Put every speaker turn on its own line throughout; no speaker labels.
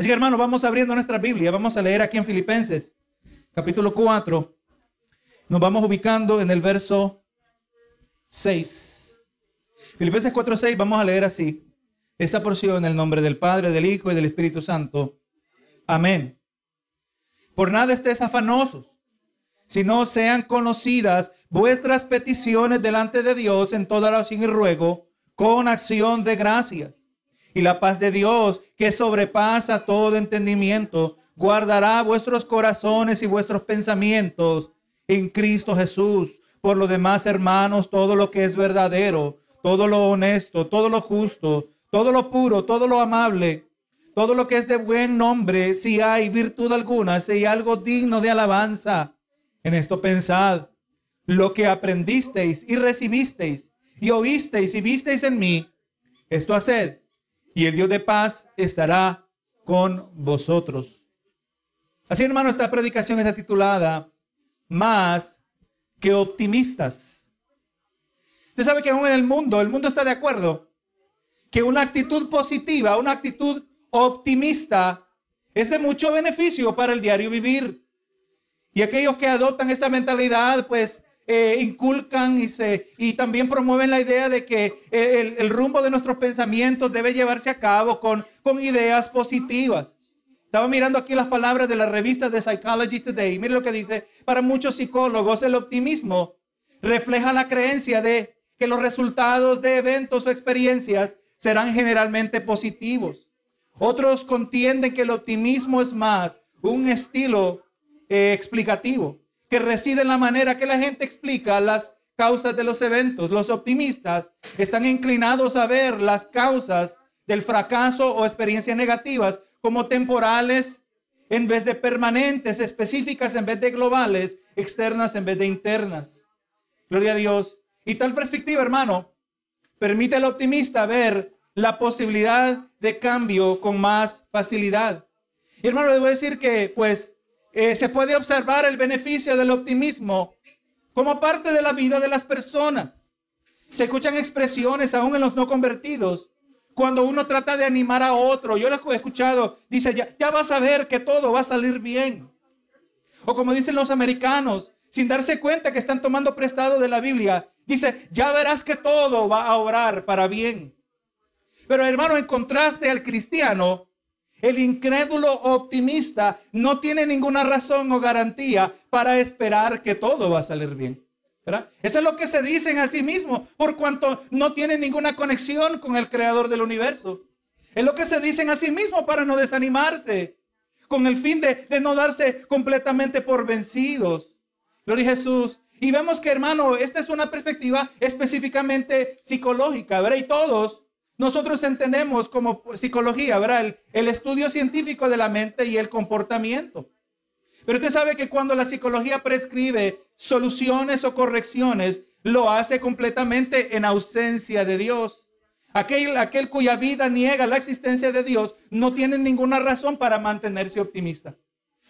Así que hermano, vamos abriendo nuestra Biblia, vamos a leer aquí en Filipenses, capítulo 4. Nos vamos ubicando en el verso 6. Filipenses 4, 6, vamos a leer así. Esta porción en el nombre del Padre, del Hijo y del Espíritu Santo. Amén. Por nada estés afanosos, sino sean conocidas vuestras peticiones delante de Dios en toda oración y ruego, con acción de gracias. Y la paz de Dios, que sobrepasa todo entendimiento, guardará vuestros corazones y vuestros pensamientos en Cristo Jesús. Por lo demás, hermanos, todo lo que es verdadero, todo lo honesto, todo lo justo, todo lo puro, todo lo amable, todo lo que es de buen nombre, si hay virtud alguna, si hay algo digno de alabanza, en esto pensad, lo que aprendisteis y recibisteis y oísteis y visteis en mí, esto haced, y el Dios de paz estará con vosotros. Así, hermano, esta predicación está titulada Más que optimistas. Usted sabe que aún en el mundo, el mundo está de acuerdo que una actitud positiva, una actitud optimista es de mucho beneficio para el diario vivir. Y aquellos que adoptan esta mentalidad, pues eh, inculcan y, se, y también promueven la idea de que eh, el, rumbo de nuestros pensamientos debe llevarse a cabo con, con ideas positivas. Estaba mirando aquí las palabras de la revista de Psychology Today. Mire lo que dice. Para muchos psicólogos, el optimismo refleja la creencia de que los resultados de eventos o experiencias serán generalmente positivos. Otros contienden que el optimismo es más un estilo eh, explicativo que reside en la manera que la gente explica las causas de los eventos. Los optimistas están inclinados a ver las causas del fracaso o experiencias negativas como temporales en vez de permanentes, específicas en vez de globales, externas en vez de internas. Gloria a Dios. Y tal perspectiva, hermano, permite al optimista ver la posibilidad de cambio con más facilidad. Y hermano, debo decir que pues eh, se puede observar el beneficio del optimismo como parte de la vida de las personas. Se escuchan expresiones aún en los no convertidos cuando uno trata de animar a otro. Yo lo he escuchado, dice, ya, ya vas a ver que todo va a salir bien. O como dicen los americanos, sin darse cuenta que están tomando prestado de la Biblia, dice, ya verás que todo va a obrar para bien. Pero hermano, en contraste al cristiano, el incrédulo optimista no tiene ninguna razón o garantía para esperar que todo va a salir bien. Eso es lo que se dicen a sí mismo, por cuanto no tienen ninguna conexión con el creador del universo. Es lo que se dicen a sí mismo para no desanimarse, con el fin de, no darse completamente por vencidos. Gloria a Jesús. Y vemos que, hermano, esta es una perspectiva específicamente psicológica, ¿verdad? Y todos nosotros entendemos como psicología, ¿verdad? El, estudio científico de la mente y el comportamiento. Pero usted sabe que cuando la psicología prescribe soluciones o correcciones, lo hace completamente en ausencia de Dios. Aquel, aquel cuya vida niega la existencia de Dios no tiene ninguna razón para mantenerse optimista.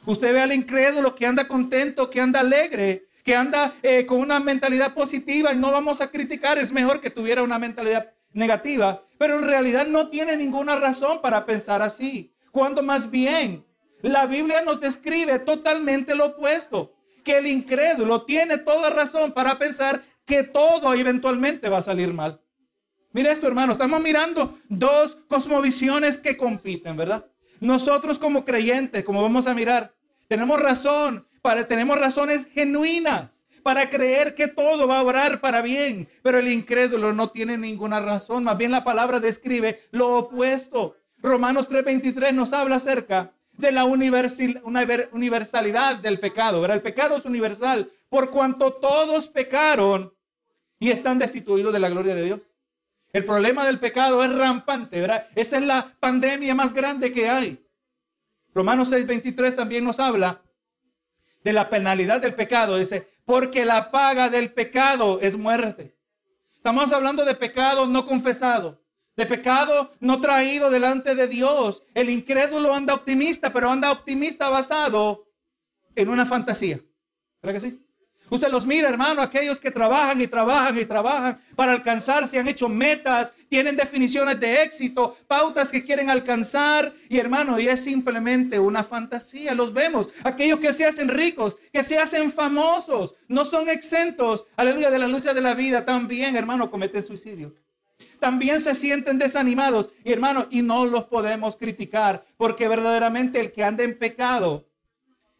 Usted ve al incrédulo que anda contento, que anda alegre, que anda eh, con una mentalidad positiva y no vamos a criticar, es mejor que tuviera una mentalidad negativa, pero en realidad no tiene ninguna razón para pensar así. Cuando más bien la Biblia nos describe totalmente lo opuesto, que el incrédulo tiene toda razón para pensar que todo eventualmente va a salir mal. Mira esto, hermano, estamos mirando dos cosmovisiones que compiten, ¿verdad? Nosotros como creyentes, como vamos a mirar, tenemos razón, para, tenemos razones genuinas para creer que todo va a obrar para bien. Pero el incrédulo no tiene ninguna razón. Más bien la palabra describe lo opuesto. Romanos 3:23 nos habla acerca de la universalidad del pecado. ¿verdad? El pecado es universal por cuanto todos pecaron y están destituidos de la gloria de Dios. El problema del pecado es rampante, ¿verdad? Esa es la pandemia más grande que hay. Romanos 6:23 también nos habla de la penalidad del pecado. Dice, porque la paga del pecado es muerte. Estamos hablando de pecado no confesado, de pecado no traído delante de Dios. El incrédulo anda optimista, pero anda optimista basado en una fantasía. ¿Verdad que sí? Usted los mira, hermano, aquellos que trabajan y trabajan y trabajan para alcanzarse, han hecho metas, tienen definiciones de éxito, pautas que quieren alcanzar. Y hermano, y es simplemente una fantasía. Los vemos. Aquellos que se hacen ricos, que se hacen famosos, no son exentos, aleluya, de la lucha de la vida. También, hermano, cometen suicidio. También se sienten desanimados. Y hermano, y no los podemos criticar, porque verdaderamente el que anda en pecado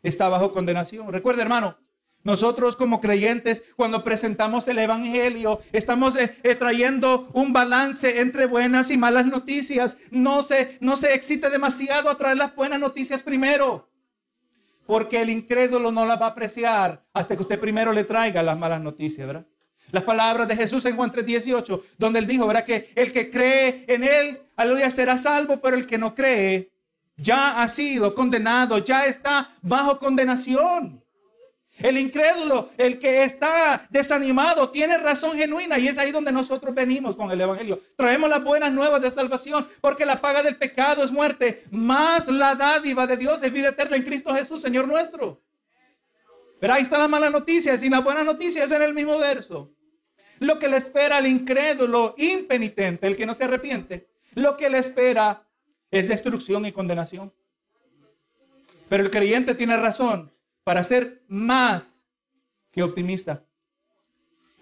está bajo condenación. Recuerda, hermano, nosotros como creyentes, cuando presentamos el Evangelio, estamos eh, eh, trayendo un balance entre buenas y malas noticias. No se, no se excite demasiado a traer las buenas noticias primero. Porque el incrédulo no las va a apreciar hasta que usted primero le traiga las malas noticias, ¿verdad? Las palabras de Jesús en Juan 3:18, donde él dijo, ¿verdad? Que el que cree en él, aleluya, será salvo, pero el que no cree ya ha sido condenado, ya está bajo condenación. El incrédulo, el que está desanimado, tiene razón genuina y es ahí donde nosotros venimos con el Evangelio. Traemos las buenas nuevas de salvación porque la paga del pecado es muerte, más la dádiva de Dios es vida eterna en Cristo Jesús, Señor nuestro. Pero ahí están las malas noticias y las buenas noticias en el mismo verso. Lo que le espera al incrédulo impenitente, el que no se arrepiente, lo que le espera es destrucción y condenación. Pero el creyente tiene razón para ser más que optimista.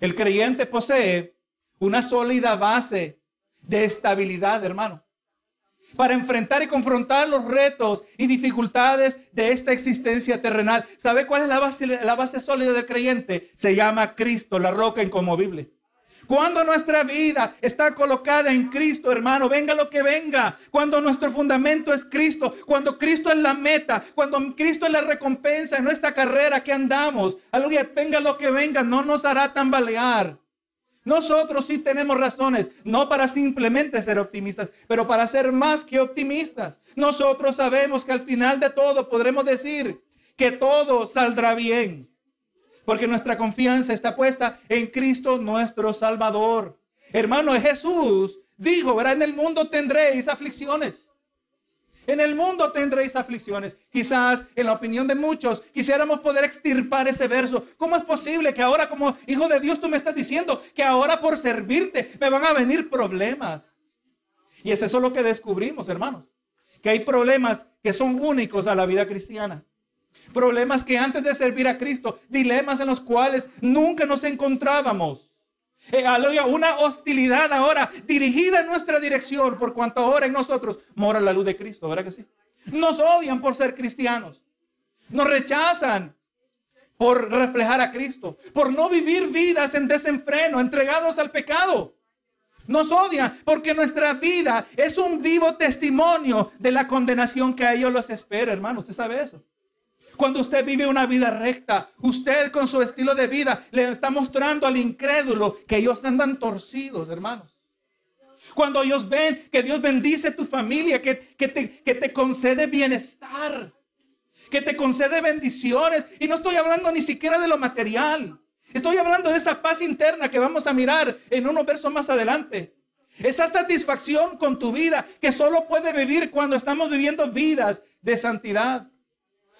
El creyente posee una sólida base de estabilidad, hermano, para enfrentar y confrontar los retos y dificultades de esta existencia terrenal. ¿Sabe cuál es la base, la base sólida del creyente? Se llama Cristo, la roca inconmovible. Cuando nuestra vida está colocada en Cristo, hermano, venga lo que venga. Cuando nuestro fundamento es Cristo, cuando Cristo es la meta, cuando Cristo es la recompensa en nuestra carrera que andamos. Aleluya, venga lo que venga, no nos hará tambalear. Nosotros sí tenemos razones, no para simplemente ser optimistas, pero para ser más que optimistas. Nosotros sabemos que al final de todo podremos decir que todo saldrá bien porque nuestra confianza está puesta en Cristo nuestro Salvador. Hermano, Jesús dijo, ¿verdad? En el mundo tendréis aflicciones. En el mundo tendréis aflicciones. Quizás, en la opinión de muchos, quisiéramos poder extirpar ese verso. ¿Cómo es posible que ahora como hijo de Dios tú me estás diciendo que ahora por servirte me van a venir problemas? Y es eso lo que descubrimos, hermanos. Que hay problemas que son únicos a la vida cristiana. Problemas que antes de servir a Cristo, dilemas en los cuales nunca nos encontrábamos. Eh, una hostilidad ahora dirigida en nuestra dirección por cuanto ahora en nosotros mora la luz de Cristo, ¿verdad que sí? Nos odian por ser cristianos. Nos rechazan por reflejar a Cristo, por no vivir vidas en desenfreno, entregados al pecado. Nos odian porque nuestra vida es un vivo testimonio de la condenación que a ellos los espera, hermano. ¿Usted sabe eso? Cuando usted vive una vida recta, usted con su estilo de vida le está mostrando al incrédulo que ellos andan torcidos, hermanos. Cuando ellos ven que Dios bendice tu familia, que, te, que te concede bienestar, que te concede bendiciones. Y no estoy hablando ni siquiera de lo material. Estoy hablando de esa paz interna que vamos a mirar en unos versos más adelante. Esa satisfacción con tu vida que solo puede vivir cuando estamos viviendo vidas de santidad.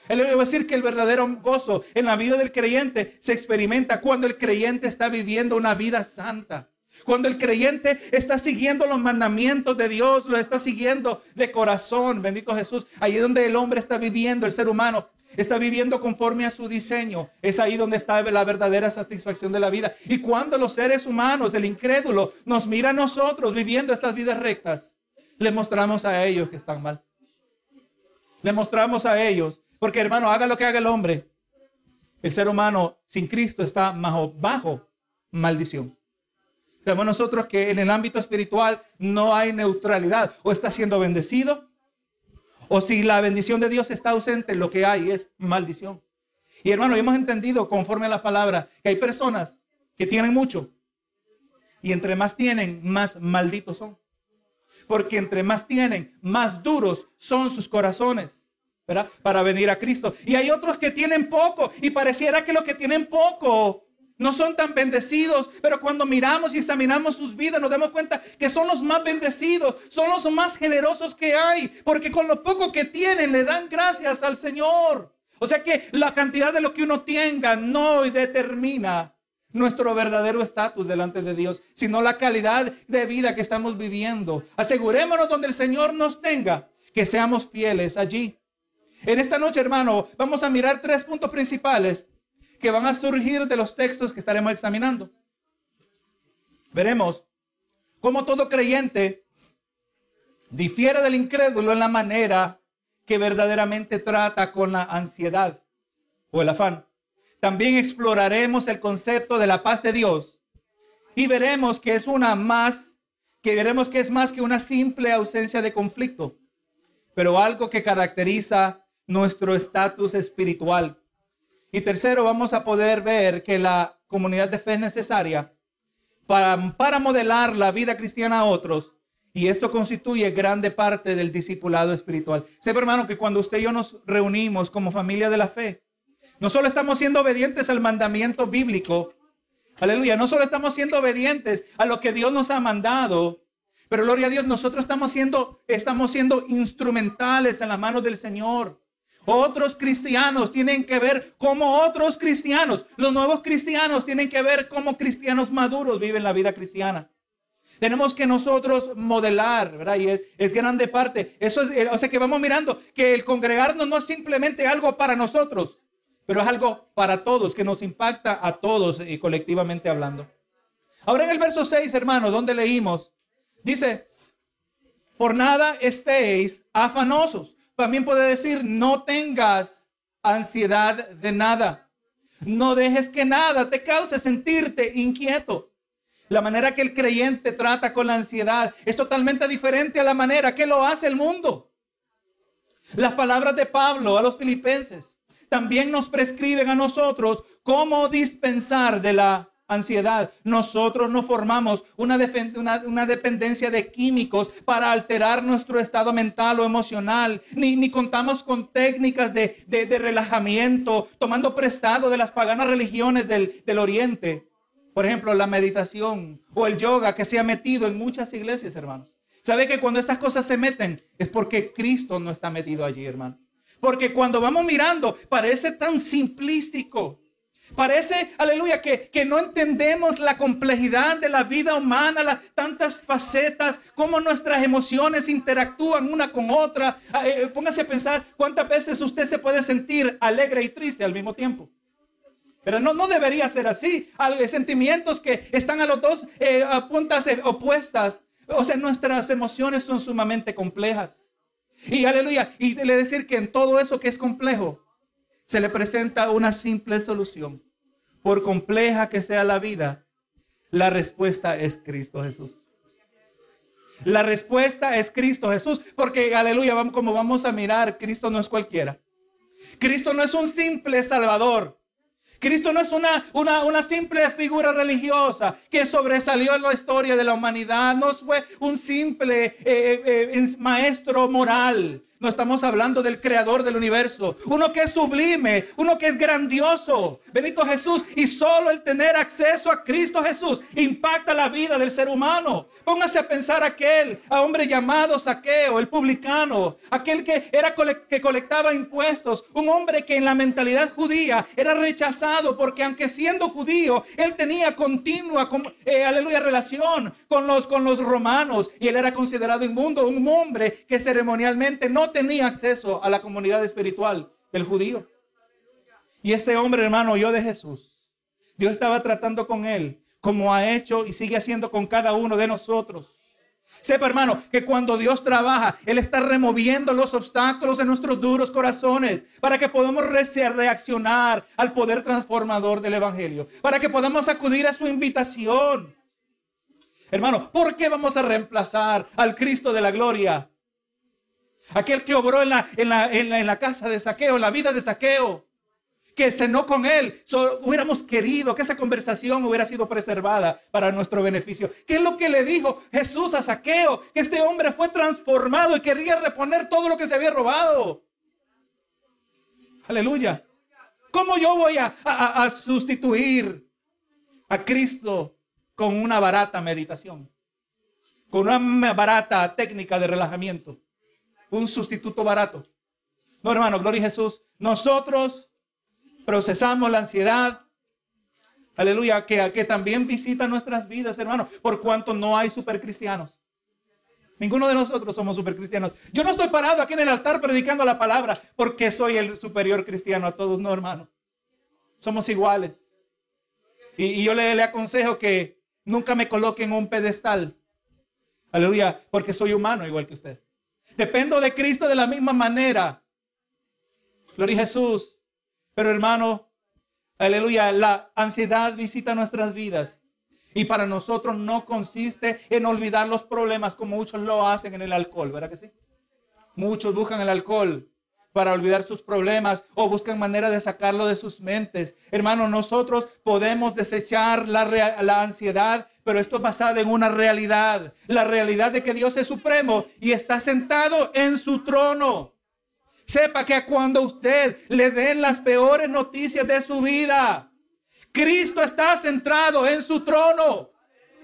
Él va a decir que el verdadero gozo en la vida del creyente se experimenta cuando el creyente está viviendo una vida santa. Cuando el creyente está siguiendo los mandamientos de Dios, lo está siguiendo de corazón, bendito Jesús. Ahí es donde el hombre está viviendo, el ser humano está viviendo conforme a su diseño. Es ahí donde está la verdadera satisfacción de la vida. Y cuando los seres humanos, el incrédulo, nos mira a nosotros viviendo estas vidas rectas, le mostramos a ellos que están mal. Le mostramos a ellos porque hermano, haga lo que haga el hombre. El ser humano sin Cristo está bajo, bajo maldición. Sabemos nosotros que en el ámbito espiritual no hay neutralidad. O está siendo bendecido, o si la bendición de Dios está ausente, lo que hay es maldición. Y hermano, hemos entendido conforme a la palabra que hay personas que tienen mucho. Y entre más tienen, más malditos son. Porque entre más tienen, más duros son sus corazones. Para venir a Cristo. Y hay otros que tienen poco y pareciera que los que tienen poco no son tan bendecidos, pero cuando miramos y examinamos sus vidas nos damos cuenta que son los más bendecidos, son los más generosos que hay, porque con lo poco que tienen le dan gracias al Señor. O sea que la cantidad de lo que uno tenga no determina nuestro verdadero estatus delante de Dios, sino la calidad de vida que estamos viviendo. Asegurémonos donde el Señor nos tenga, que seamos fieles allí. En esta noche, hermano, vamos a mirar tres puntos principales que van a surgir de los textos que estaremos examinando. Veremos cómo todo creyente difiere del incrédulo en la manera que verdaderamente trata con la ansiedad o el afán. También exploraremos el concepto de la paz de Dios y veremos que es una más, que veremos que es más que una simple ausencia de conflicto, pero algo que caracteriza nuestro estatus espiritual. Y tercero, vamos a poder ver que la comunidad de fe es necesaria para, para modelar la vida cristiana a otros. Y esto constituye grande parte del discipulado espiritual. Sepa, hermano, que cuando usted y yo nos reunimos como familia de la fe, no solo estamos siendo obedientes al mandamiento bíblico, aleluya, no solo estamos siendo obedientes a lo que Dios nos ha mandado, pero gloria a Dios, nosotros estamos siendo, estamos siendo instrumentales en la mano del Señor. Otros cristianos tienen que ver como otros cristianos. Los nuevos cristianos tienen que ver como cristianos maduros viven la vida cristiana. Tenemos que nosotros modelar, ¿verdad? Y es, grande parte. Eso es, o sea que vamos mirando que el congregarnos no es simplemente algo para nosotros, pero es algo para todos, que nos impacta a todos y colectivamente hablando. Ahora en el verso 6, hermano, donde leímos, dice, por nada estéis afanosos. También puede decir, no tengas ansiedad de nada. No dejes que nada te cause sentirte inquieto. La manera que el creyente trata con la ansiedad es totalmente diferente a la manera que lo hace el mundo. Las palabras de Pablo a los filipenses también nos prescriben a nosotros cómo dispensar de la ansiedad. Nosotros no formamos una, dependencia de químicos para alterar nuestro estado mental o emocional, ni, contamos con técnicas de, relajamiento, tomando prestado de las paganas religiones del, del Oriente. Por ejemplo, la meditación o el yoga que se ha metido en muchas iglesias, hermanos. ¿Sabe que cuando esas cosas se meten es porque Cristo no está metido allí, hermano? Porque cuando vamos mirando parece tan simplístico. Parece, aleluya, que, que, no entendemos la complejidad de la vida humana, las tantas facetas, cómo nuestras emociones interactúan una con otra. Ah, eh, póngase a pensar cuántas veces usted se puede sentir alegre y triste al mismo tiempo. Pero no, no debería ser así. Hay sentimientos que están a los dos eh, puntas eh, opuestas. O sea, nuestras emociones son sumamente complejas. Y aleluya. Y le decir que en todo eso que es complejo, se le presenta una simple solución. Por compleja que sea la vida, la respuesta es Cristo Jesús. La respuesta es Cristo Jesús, porque aleluya, como vamos a mirar, Cristo no es cualquiera. Cristo no es un simple salvador. Cristo no es una, una, una, simple figura religiosa que sobresalió en la historia de la humanidad. No fue un simple eh, eh, eh, maestro moral. No estamos hablando del creador del universo, uno que es sublime, uno que es grandioso, Benito Jesús. Y solo el tener acceso a Cristo Jesús impacta la vida del ser humano. Póngase a pensar aquel a hombre llamado Saqueo, el publicano, aquel que era que colectaba impuestos, un hombre que en la mentalidad judía era rechazado porque aunque siendo judío, él tenía continua, eh, aleluya, relación con los, con los romanos y él era considerado inmundo, un hombre que ceremonialmente no tenía acceso a la comunidad espiritual del judío. Y este hombre, hermano, yo de Jesús. Dios estaba tratando con él como ha hecho y sigue haciendo con cada uno de nosotros. Sepa, hermano, que cuando Dios trabaja, Él está removiendo los obstáculos en nuestros duros corazones para que podamos reaccionar al poder transformador del Evangelio, para que podamos acudir a su invitación. Hermano, ¿por qué vamos a reemplazar al Cristo de la gloria Aquel que obró en la, en la, en la, casa de saqueo, en la vida de saqueo, que cenó con él. hubiéramos querido que esa conversación hubiera sido preservada para nuestro beneficio. ¿Qué es lo que le dijo Jesús a saqueo? Que este hombre fue transformado y quería reponer todo lo que se había robado. Aleluya. ¿Cómo yo voy a, a sustituir a Cristo con una barata meditación? Con una barata técnica de relajamiento un sustituto barato. No, hermano, gloria a Jesús. Nosotros procesamos la ansiedad. Aleluya, que, también visita nuestras vidas, hermano, por cuanto no hay supercristianos. Ninguno de nosotros somos supercristianos. Yo no estoy parado aquí en el altar predicando la palabra porque soy el superior cristiano a todos, no, hermano. Somos iguales. Y, yo le, le aconsejo que nunca me coloque en un pedestal. Aleluya, porque soy humano igual que usted. Dependo de Cristo de la misma manera. Gloria a Jesús. Pero hermano, aleluya, la ansiedad visita nuestras vidas. Y para nosotros no consiste en olvidar los problemas como muchos lo hacen en el alcohol, ¿verdad que sí? Muchos buscan el alcohol para olvidar sus problemas o buscan manera de sacarlo de sus mentes. Hermano, nosotros podemos desechar la, la ansiedad, pero esto es basado en una realidad, la realidad de que Dios es supremo y está sentado en su trono. Sepa que cuando usted le den las peores noticias de su vida, Cristo está centrado en su trono.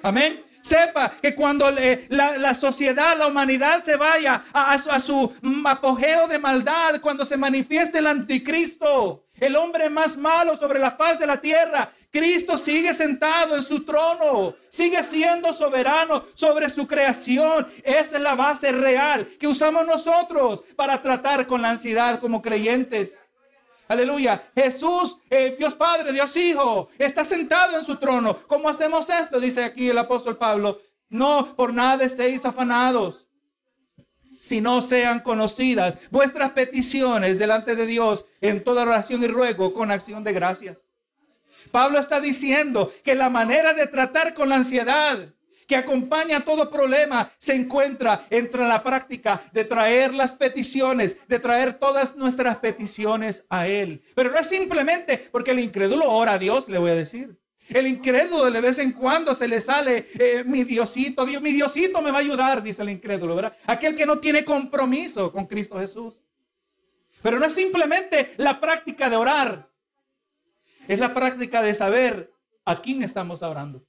Amén. Sepa que cuando la, sociedad, la humanidad se vaya a, su apogeo de maldad, cuando se manifieste el anticristo, el hombre más malo sobre la faz de la tierra, Cristo sigue sentado en su trono, sigue siendo soberano sobre su creación. Esa es la base real que usamos nosotros para tratar con la ansiedad como creyentes. Aleluya. Jesús, eh, Dios Padre, Dios Hijo, está sentado en su trono. ¿Cómo hacemos esto? Dice aquí el apóstol Pablo. No por nada estéis afanados, si no sean conocidas vuestras peticiones delante de Dios en toda oración y ruego con acción de gracias. Pablo está diciendo que la manera de tratar con la ansiedad que acompaña todo problema se encuentra entre la práctica de traer las peticiones, de traer todas nuestras peticiones a Él. Pero no es simplemente porque el incrédulo ora a Dios, le voy a decir. El incrédulo de vez en cuando se le sale, eh, mi Diosito, Dios, mi Diosito me va a ayudar, dice el incrédulo, ¿verdad? Aquel que no tiene compromiso con Cristo Jesús. Pero no es simplemente la práctica de orar, es la práctica de saber a quién estamos orando.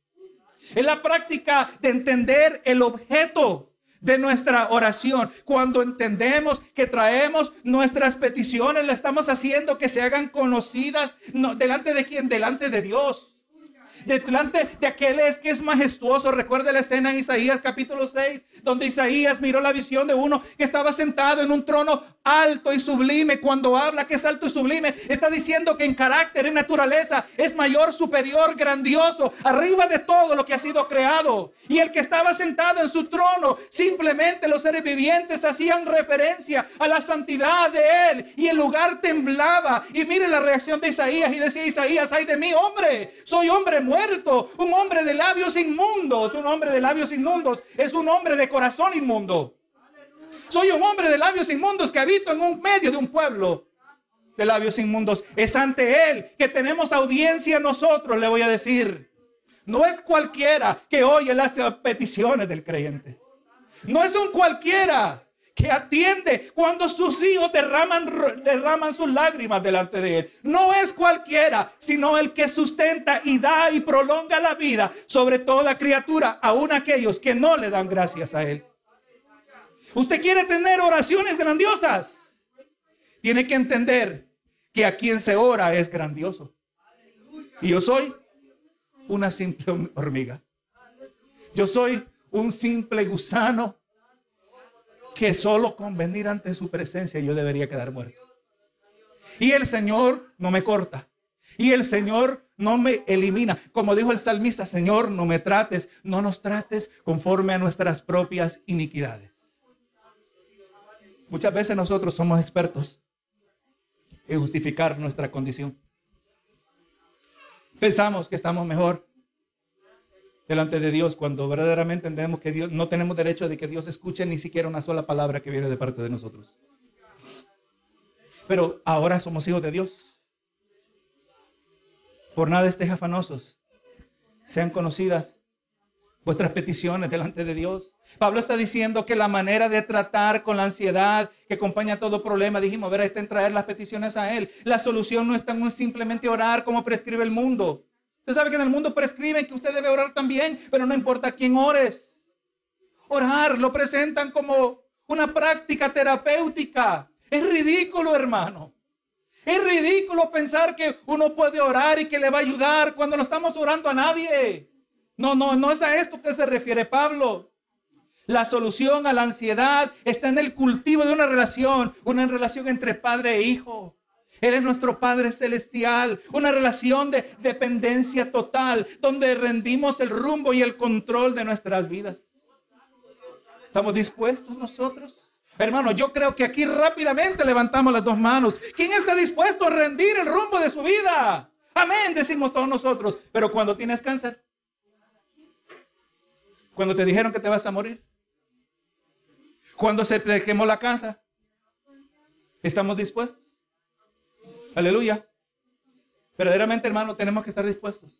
Es la práctica de entender el objeto de nuestra oración. Cuando entendemos que traemos nuestras peticiones, le estamos haciendo que se hagan conocidas delante de quién, delante de Dios delante de aquel es que es majestuoso. Recuerda la escena en Isaías capítulo 6, donde Isaías miró la visión de uno que estaba sentado en un trono alto y sublime. Cuando habla que es alto y sublime, está diciendo que en carácter, en naturaleza, es mayor, superior, grandioso, arriba de todo lo que ha sido creado. Y el que estaba sentado en su trono, simplemente los seres vivientes hacían referencia a la santidad de él. Y el lugar temblaba. Y mire la reacción de Isaías. Y decía Isaías, ay de mí, hombre, soy hombre muerto un hombre de labios inmundos. Un hombre de labios inmundos es un hombre de corazón inmundo. Soy un hombre de labios inmundos que habito en un medio de un pueblo de labios inmundos. Es ante Él que tenemos audiencia nosotros, le voy a decir. No es cualquiera que oye las peticiones del creyente. No es un cualquiera que atiende cuando sus hijos derraman, derraman sus lágrimas delante de él. No es cualquiera, sino el que sustenta y da y prolonga la vida sobre toda criatura, aun aquellos que no le dan gracias a él. Usted quiere tener oraciones grandiosas. Tiene que entender que a quien se ora es grandioso. Y yo soy una simple hormiga. Yo soy un simple gusano que solo con venir ante su presencia yo debería quedar muerto. Y el Señor no me corta. Y el Señor no me elimina. Como dijo el salmista, Señor, no me trates, no nos trates conforme a nuestras propias iniquidades. Muchas veces nosotros somos expertos en justificar nuestra condición. Pensamos que estamos mejor delante de Dios cuando verdaderamente entendemos que Dios no tenemos derecho de que Dios escuche ni siquiera una sola palabra que viene de parte de nosotros. Pero ahora somos hijos de Dios. Por nada estéis afanosos. Sean conocidas vuestras peticiones delante de Dios. Pablo está diciendo que la manera de tratar con la ansiedad que acompaña todo problema, dijimos, ver, está en traer las peticiones a Él. La solución no está en simplemente orar como prescribe el mundo. Usted sabe que en el mundo prescriben que usted debe orar también, pero no importa quién ores. Orar lo presentan como una práctica terapéutica. Es ridículo, hermano. Es ridículo pensar que uno puede orar y que le va a ayudar cuando no estamos orando a nadie. No, no, no es a esto que se refiere Pablo. La solución a la ansiedad está en el cultivo de una relación, una relación entre padre e hijo. Él es nuestro Padre Celestial, una relación de dependencia total, donde rendimos el rumbo y el control de nuestras vidas. ¿Estamos dispuestos nosotros? Hermano, yo creo que aquí rápidamente levantamos las dos manos. ¿Quién está dispuesto a rendir el rumbo de su vida? Amén, decimos todos nosotros. Pero cuando tienes cáncer, cuando te dijeron que te vas a morir, cuando se te quemó la casa, ¿estamos dispuestos? Aleluya. Verdaderamente, hermano, tenemos que estar dispuestos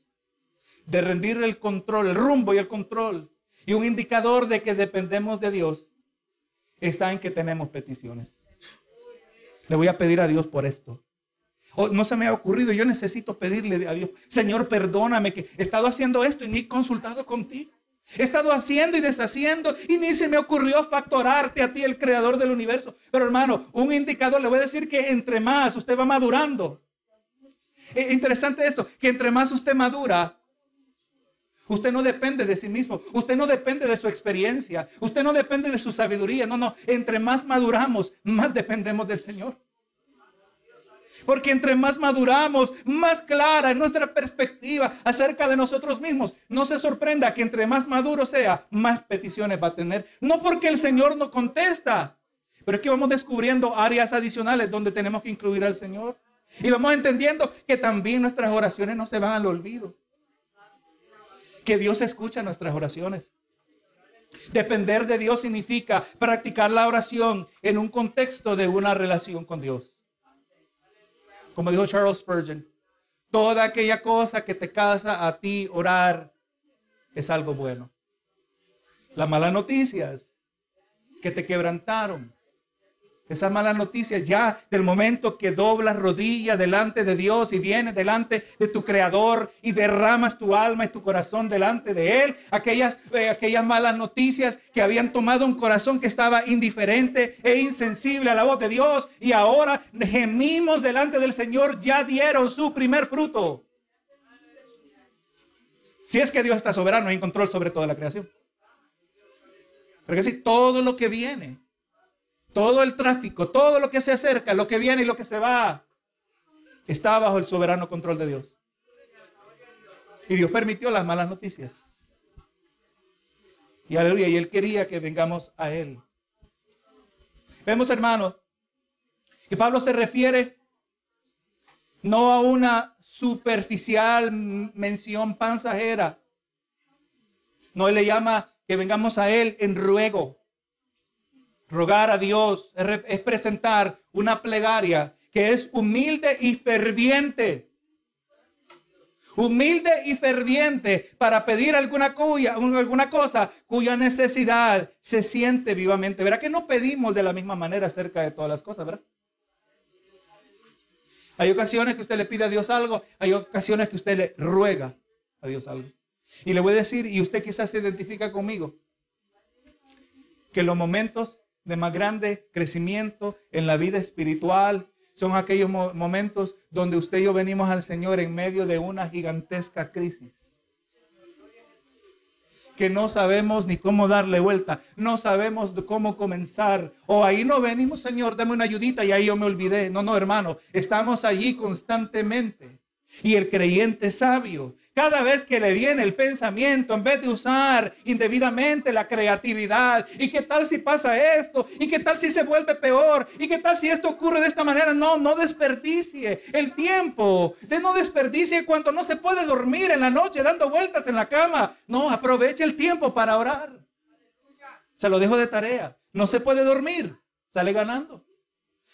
de rendir el control, el rumbo y el control. Y un indicador de que dependemos de Dios está en que tenemos peticiones. Le voy a pedir a Dios por esto. Oh, no se me ha ocurrido, yo necesito pedirle a Dios, Señor, perdóname que he estado haciendo esto y ni he consultado contigo. He estado haciendo y deshaciendo y ni se me ocurrió factorarte a ti, el creador del universo. Pero hermano, un indicador, le voy a decir que entre más usted va madurando. Es interesante esto, que entre más usted madura, Usted no depende de sí mismo. Usted no depende de su experiencia. Usted no depende de su sabiduría. No, no. Entre más maduramos, más dependemos del Señor. Porque entre más maduramos, más clara es nuestra perspectiva acerca de nosotros mismos. No se sorprenda que entre más maduro sea, más peticiones va a tener. No porque el Señor no contesta, pero es que vamos descubriendo áreas adicionales donde tenemos que incluir al Señor. Y vamos entendiendo que también nuestras oraciones no se van al olvido que Dios escucha nuestras oraciones. Depender de Dios significa practicar la oración en un contexto de una relación con Dios. Como dijo Charles Spurgeon, toda aquella cosa que te causa a ti orar es algo bueno. Las malas noticias que te quebrantaron esa mala noticia ya del momento que doblas rodilla delante de Dios y vienes delante de tu Creador y derramas tu alma y tu corazón delante de Él. Aquellas, eh, aquellas malas noticias que habían tomado un corazón que estaba indiferente e insensible a la voz de Dios y ahora gemimos delante del Señor, ya dieron su primer fruto. Si es que Dios está soberano y en control sobre toda la creación. Porque si todo lo que viene todo el tráfico, todo lo que se acerca, lo que viene y lo que se va, está bajo el soberano control de Dios. Y Dios permitió las malas noticias. Y aleluya, y Él quería que vengamos a Él. Vemos, hermanos, que Pablo se refiere no a una superficial mención pasajera. No, le llama que vengamos a Él en ruego rogar a Dios, es presentar una plegaria que es humilde y ferviente. Humilde y ferviente para pedir alguna, cuya, alguna cosa cuya necesidad se siente vivamente. Verá que no pedimos de la misma manera acerca de todas las cosas, ¿verdad? Hay ocasiones que usted le pide a Dios algo, hay ocasiones que usted le ruega a Dios algo. Y le voy a decir, y usted quizás se identifica conmigo, que los momentos de más grande crecimiento en la vida espiritual. Son aquellos momentos donde usted y yo venimos al Señor en medio de una gigantesca crisis. Que no sabemos ni cómo darle vuelta, no sabemos cómo comenzar. O ahí no venimos, Señor, dame una ayudita y ahí yo me olvidé. No, no, hermano, estamos allí constantemente. Y el creyente sabio cada vez que le viene el pensamiento, en vez de usar indebidamente la creatividad, ¿y qué tal si pasa esto? ¿Y qué tal si se vuelve peor? ¿Y qué tal si esto ocurre de esta manera? No, no desperdicie el tiempo, de no desperdicie cuando no se puede dormir en la noche dando vueltas en la cama. No, aproveche el tiempo para orar. Se lo dejo de tarea. No se puede dormir, sale ganando.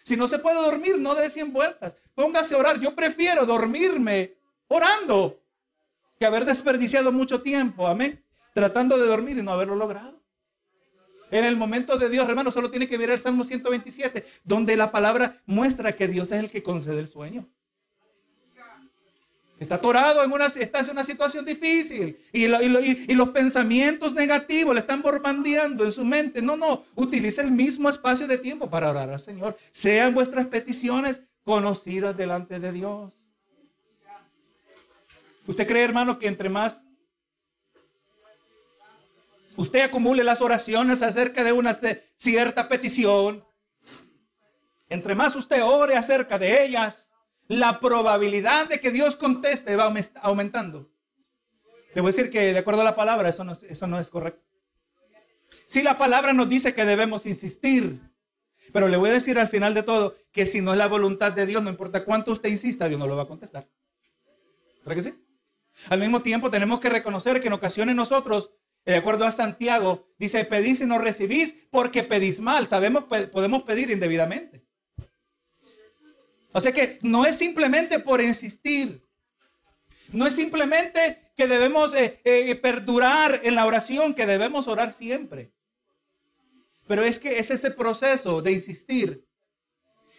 Si no se puede dormir, no dé 100 vueltas. Póngase a orar. Yo prefiero dormirme orando que haber desperdiciado mucho tiempo, amén, tratando de dormir y no haberlo logrado. En el momento de Dios, hermano, solo tiene que ver el Salmo 127, donde la palabra muestra que Dios es el que concede el sueño. Está atorado en una, está en una situación difícil y, los pensamientos negativos le están bombardeando en su mente. No, no, utilice el mismo espacio de tiempo para orar al Señor. Sean vuestras peticiones conocidas delante de Dios. ¿Usted cree, hermano, que entre más usted acumule las oraciones acerca de una cierta petición, entre más usted ore acerca de ellas, la probabilidad de que Dios conteste va aumentando. A decir que de acuerdo a la palabra, eso no, eso no es correcto. Si la palabra nos dice que debemos insistir, pero le voy a decir al final de todo que si no es la voluntad de Dios, no importa cuánto usted insista, Dios no lo va a contestar. ¿Verdad que sí? Al mismo tiempo tenemos que reconocer que en ocasiones nosotros, de acuerdo a Santiago, dice, pedís y no recibís porque pedís mal. Sabemos, podemos pedir indebidamente. O sea que no es simplemente por insistir. No es simplemente que debemos eh, eh, perdurar en la oración, que debemos orar siempre. Pero es que es ese proceso de insistir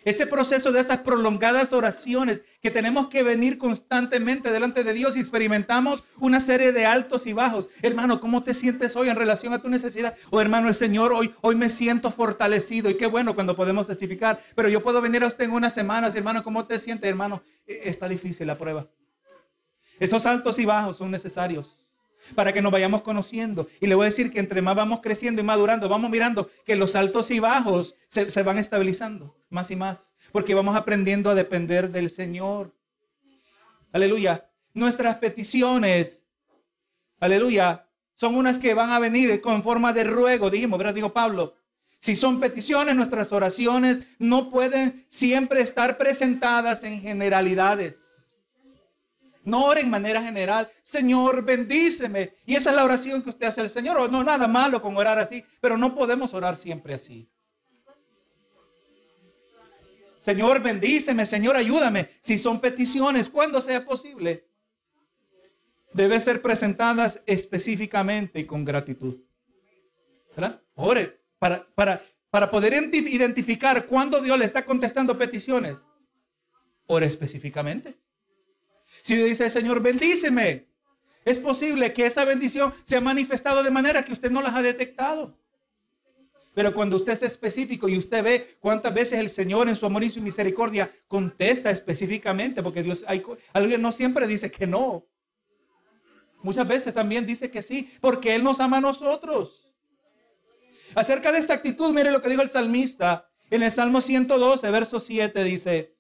ese proceso de esas prolongadas oraciones que tenemos que venir constantemente delante de Dios y experimentamos una serie de altos y bajos. Hermano, ¿cómo te sientes hoy en relación a tu necesidad? O hermano, el Señor, hoy, hoy me siento fortalecido y qué bueno cuando podemos testificar. Pero yo puedo venir a usted en unas semanas, hermano, ¿cómo te sientes, hermano? E, está difícil la prueba. Esos altos y bajos son necesarios para que nos vayamos conociendo. Y le voy a decir que entre más vamos creciendo y madurando, vamos mirando que los altos y bajos se, van estabilizando más y más, porque vamos aprendiendo a depender del Señor. Aleluya. Nuestras peticiones, aleluya, son unas que van a venir con forma de ruego, dijimos, ¿verdad? Dijo Pablo. Si son peticiones, nuestras oraciones no pueden siempre estar presentadas en generalidades. No ore en manera general. Señor, bendíceme. Y esa es la oración que usted hace al Señor. No, nada malo con orar así, pero no podemos orar siempre así. Señor, bendíceme. Señor, ayúdame. Si son peticiones, cuando sea posible, debe ser presentadas específicamente y con gratitud. Ore para, para, para poder identificar cuándo Dios le está contestando peticiones. Ore específicamente. Si dice, Señor, bendíceme, es posible que esa bendición se ha manifestado de manera que usted no las ha detectado. Pero cuando usted es específico y usted ve cuántas veces el Señor en su amor y su misericordia contesta específicamente, porque Dios hay, alguien no siempre dice que no. Muchas veces también dice que sí, porque Él nos ama a nosotros. Acerca de esta actitud, mire lo que dijo el salmista en el Salmo 112, verso 7, dice,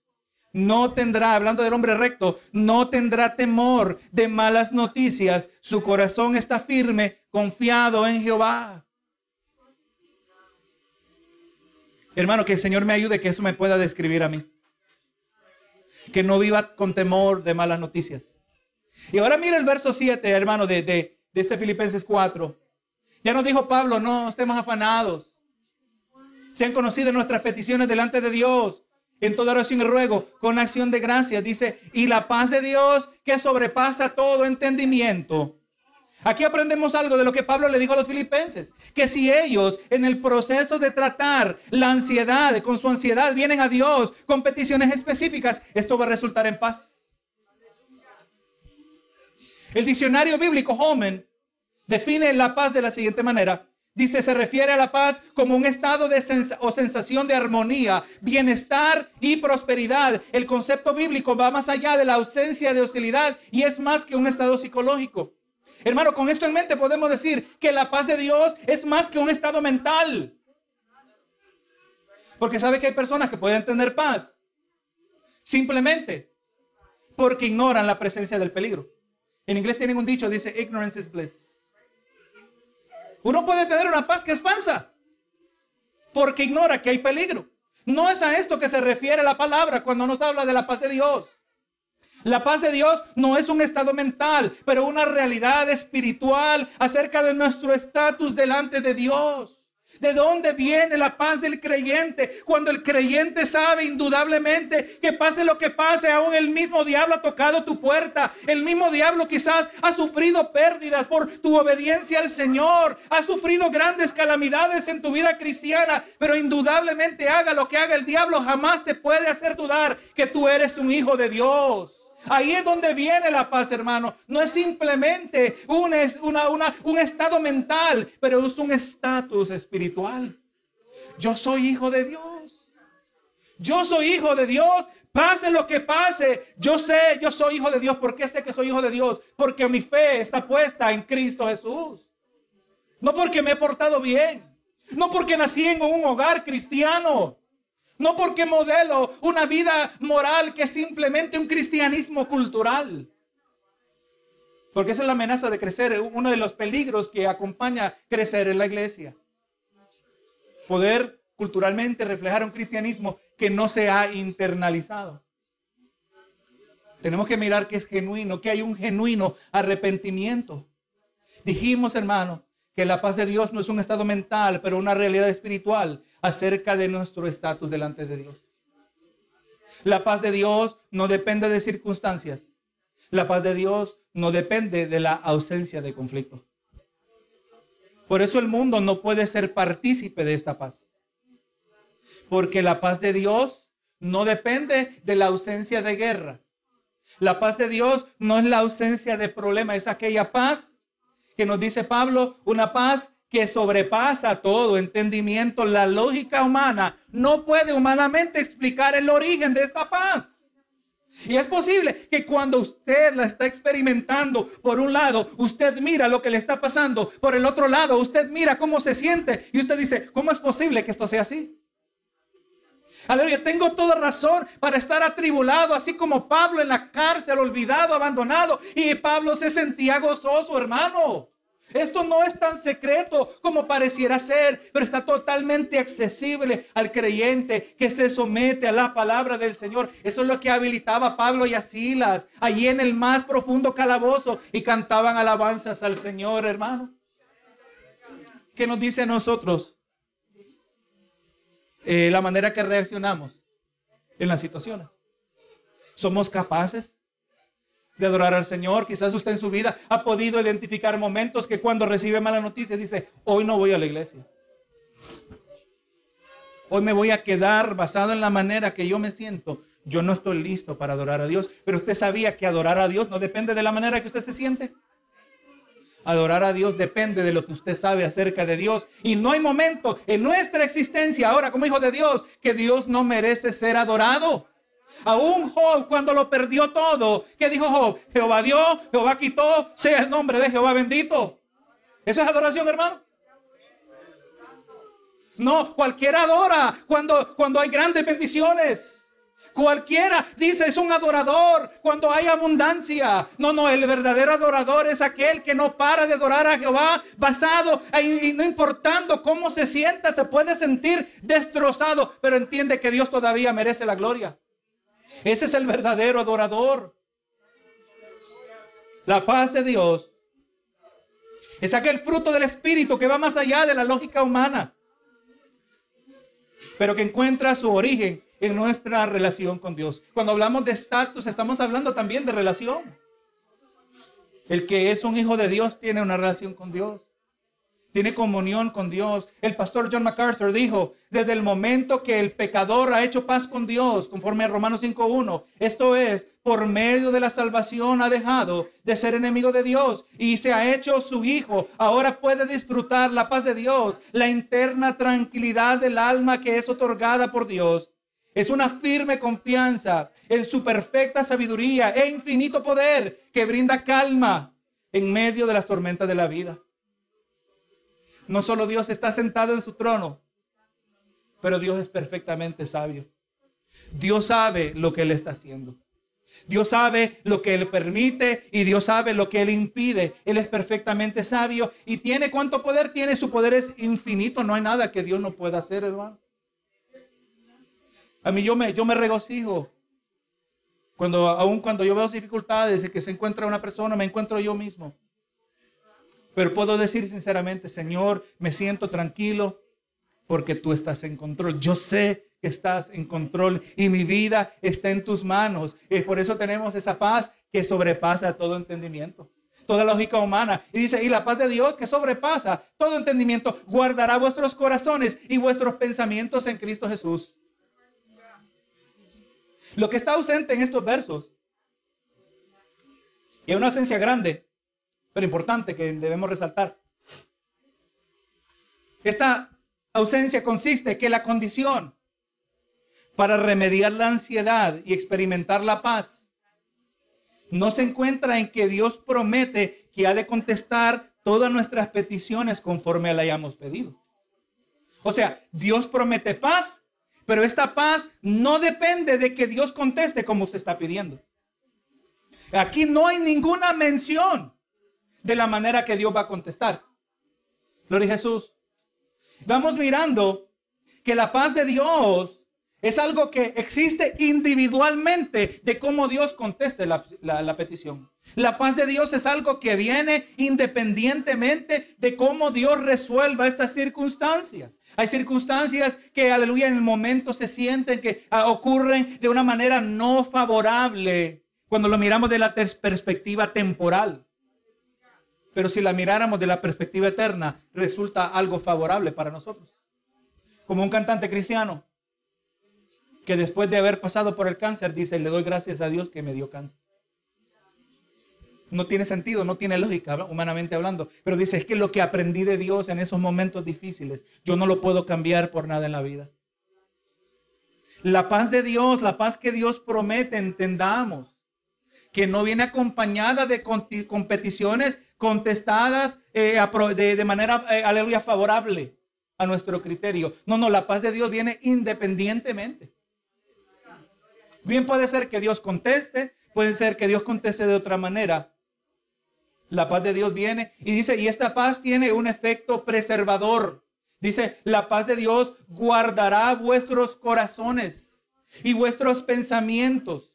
no tendrá, hablando del hombre recto, no tendrá temor de malas noticias. Su corazón está firme, confiado en Jehová. Hermano, que el Señor me ayude que eso me pueda describir a mí. Que no viva con temor de malas noticias. Y ahora mira el verso 7, hermano, de, de, de este Filipenses 4. Ya nos dijo Pablo, no estemos afanados. Sean conocidas nuestras peticiones delante de Dios en toda oración y ruego, con acción de gracias, dice, y la paz de Dios que sobrepasa todo entendimiento. Aquí aprendemos algo de lo que Pablo le dijo a los filipenses, que si ellos en el proceso de tratar la ansiedad, con su ansiedad, vienen a Dios con peticiones específicas, esto va a resultar en paz. El diccionario bíblico Homen define la paz de la siguiente manera. Dice, se refiere a la paz como un estado de o sensación de armonía, bienestar y prosperidad. El concepto bíblico va más allá de la ausencia de hostilidad y es más que un estado psicológico. Hermano, con esto en mente podemos decir que la paz de Dios es más que un estado mental. Porque sabe que hay personas que pueden tener paz simplemente porque ignoran la presencia del peligro. En inglés tienen un dicho, dice, ignorance is bliss. Uno puede tener una paz que es falsa porque ignora que hay peligro. No es a esto que se refiere la palabra cuando nos habla de la paz de Dios. La paz de Dios no es un estado mental, pero una realidad espiritual acerca de nuestro estatus delante de Dios. ¿De dónde viene la paz del creyente? Cuando el creyente sabe indudablemente que pase lo que pase, aún el mismo diablo ha tocado tu puerta. El mismo diablo quizás ha sufrido pérdidas por tu obediencia al Señor. Ha sufrido grandes calamidades en tu vida cristiana. Pero indudablemente haga lo que haga el diablo, jamás te puede hacer dudar que tú eres un hijo de Dios. Ahí es donde viene la paz, hermano. No es simplemente un, un estado mental, pero es un estatus espiritual. Yo soy hijo de Dios. Yo soy hijo de Dios. Pase lo que pase. Yo sé, yo soy hijo de Dios. ¿Por qué sé que soy hijo de Dios? Porque mi fe está puesta en Cristo Jesús. No porque me he portado bien. No porque nací en un hogar cristiano. No porque modelo una vida moral que es simplemente un cristianismo cultural. Porque esa es la amenaza de crecer, uno de los peligros que acompaña crecer en la iglesia. Poder culturalmente reflejar un cristianismo que no se ha internalizado. Tenemos que mirar que es genuino, que hay un genuino arrepentimiento. Dijimos, hermano, que la paz de Dios no es un estado mental, pero una realidad espiritual acerca de nuestro estatus delante de Dios. La paz de Dios no depende de circunstancias. La paz de Dios no depende de la ausencia de conflicto. Por eso el mundo no puede ser partícipe de esta paz. Porque la paz de Dios no depende de la ausencia de guerra. La paz de Dios no es la ausencia de problema, es aquella paz que nos dice Pablo, una paz que sobrepasa todo entendimiento. La lógica humana no puede humanamente explicar el origen de esta paz. Y es posible que cuando usted la está experimentando, por un lado, usted mira lo que le está pasando, por el otro lado, usted mira cómo se siente y usted dice, ¿cómo es posible que esto sea así? Aleluya, tengo toda razón para estar atribulado, así como Pablo en la cárcel, olvidado, abandonado. Y Pablo se sentía gozoso, hermano. Esto no es tan secreto como pareciera ser, pero está totalmente accesible al creyente que se somete a la palabra del Señor. Eso es lo que habilitaba a Pablo y a Silas allí en el más profundo calabozo y cantaban alabanzas al Señor, hermano. ¿Qué nos dice a nosotros? Eh, la manera que reaccionamos en las situaciones. ¿Somos capaces de adorar al Señor? Quizás usted en su vida ha podido identificar momentos que cuando recibe mala noticia dice, hoy no voy a la iglesia. Hoy me voy a quedar basado en la manera que yo me siento. Yo no estoy listo para adorar a Dios. Pero usted sabía que adorar a Dios no depende de la manera que usted se siente. Adorar a Dios depende de lo que usted sabe acerca de Dios. Y no hay momento en nuestra existencia ahora como hijo de Dios que Dios no merece ser adorado. Aún Job cuando lo perdió todo, ¿qué dijo Job? Jehová dio, Jehová quitó, sea el nombre de Jehová bendito. ¿Eso es adoración, hermano? No, cualquiera adora cuando, cuando hay grandes bendiciones. Cualquiera dice es un adorador cuando hay abundancia. No, no, el verdadero adorador es aquel que no para de adorar a Jehová basado y no importando cómo se sienta, se puede sentir destrozado, pero entiende que Dios todavía merece la gloria. Ese es el verdadero adorador. La paz de Dios es aquel fruto del Espíritu que va más allá de la lógica humana, pero que encuentra su origen en nuestra relación con Dios. Cuando hablamos de estatus, estamos hablando también de relación. El que es un hijo de Dios tiene una relación con Dios. Tiene comunión con Dios. El pastor John MacArthur dijo, desde el momento que el pecador ha hecho paz con Dios, conforme a Romanos 5.1, esto es, por medio de la salvación ha dejado de ser enemigo de Dios y se ha hecho su hijo. Ahora puede disfrutar la paz de Dios, la interna tranquilidad del alma que es otorgada por Dios es una firme confianza en su perfecta sabiduría e infinito poder que brinda calma en medio de las tormentas de la vida. No solo Dios está sentado en su trono, pero Dios es perfectamente sabio. Dios sabe lo que Él está haciendo. Dios sabe lo que Él permite y Dios sabe lo que Él impide. Él es perfectamente sabio y tiene cuánto poder tiene. Su poder es infinito. No hay nada que Dios no pueda hacer, hermano. A mí yo me, yo me regocijo. Cuando, aun cuando yo veo dificultades y que se encuentra una persona, me encuentro yo mismo. Pero puedo decir sinceramente, Señor, me siento tranquilo porque tú estás en control. Yo sé que estás en control y mi vida está en tus manos. Y por eso tenemos esa paz que sobrepasa todo entendimiento, toda lógica humana. Y dice, y la paz de Dios que sobrepasa todo entendimiento, guardará vuestros corazones y vuestros pensamientos en Cristo Jesús. Lo que está ausente en estos versos Y hay una ausencia grande, pero importante que debemos resaltar. Esta ausencia consiste que la condición para remediar la ansiedad y experimentar la paz no se encuentra en que Dios promete que ha de contestar todas nuestras peticiones conforme la hayamos pedido. O sea, Dios promete paz, pero esta paz no depende de que Dios conteste como usted está pidiendo. Aquí no hay ninguna mención de la manera que Dios va a contestar. Gloria a Jesús. Vamos mirando que la paz de Dios es algo que existe individualmente de cómo Dios conteste la, petición. La paz de Dios es algo que viene independientemente de cómo Dios resuelva estas circunstancias. Hay circunstancias que, aleluya, en el momento se sienten que ah, ocurren de una manera no favorable cuando lo miramos de la perspectiva temporal. Pero si la miráramos de la perspectiva eterna, resulta algo favorable para nosotros. Como un cantante cristiano que después de haber pasado por el cáncer dice, le doy gracias a Dios que me dio cáncer. No tiene sentido, no tiene lógica, humanamente hablando. Pero dice, es que lo que aprendí de Dios en esos momentos difíciles, yo no lo puedo cambiar por nada en la vida. La paz de Dios, la paz que Dios promete, entendamos, que no viene acompañada de competiciones contestadas eh, de, manera, eh, aleluya, favorable a nuestro criterio. No, no, la paz de Dios viene independientemente. Bien puede ser que Dios conteste, puede ser que Dios conteste de otra manera. La paz de Dios viene y dice, y esta paz tiene un efecto preservador. Dice, la paz de Dios guardará vuestros corazones y vuestros pensamientos.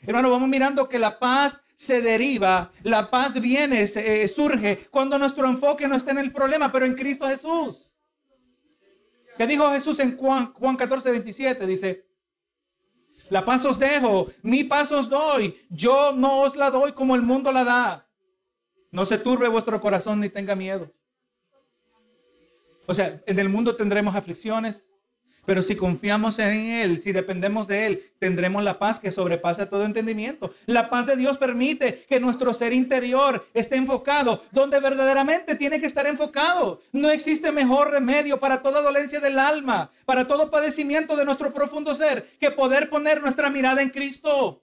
Hermano, vamos mirando que la paz se deriva, la paz viene, eh, surge cuando nuestro enfoque no está en el problema, pero en Cristo Jesús. ¿Qué dijo Jesús en Juan, Juan 14, 27? Dice, la paz os dejo, mi paz os doy, yo no os la doy como el mundo la da. No se turbe vuestro corazón ni tenga miedo. O sea, en el mundo tendremos aflicciones, pero si confiamos en Él, si dependemos de Él, tendremos la paz que sobrepasa todo entendimiento. La paz de Dios permite que nuestro ser interior esté enfocado donde verdaderamente tiene que estar enfocado. No existe mejor remedio para toda dolencia del alma, para todo padecimiento de nuestro profundo ser, que poder poner nuestra mirada en Cristo.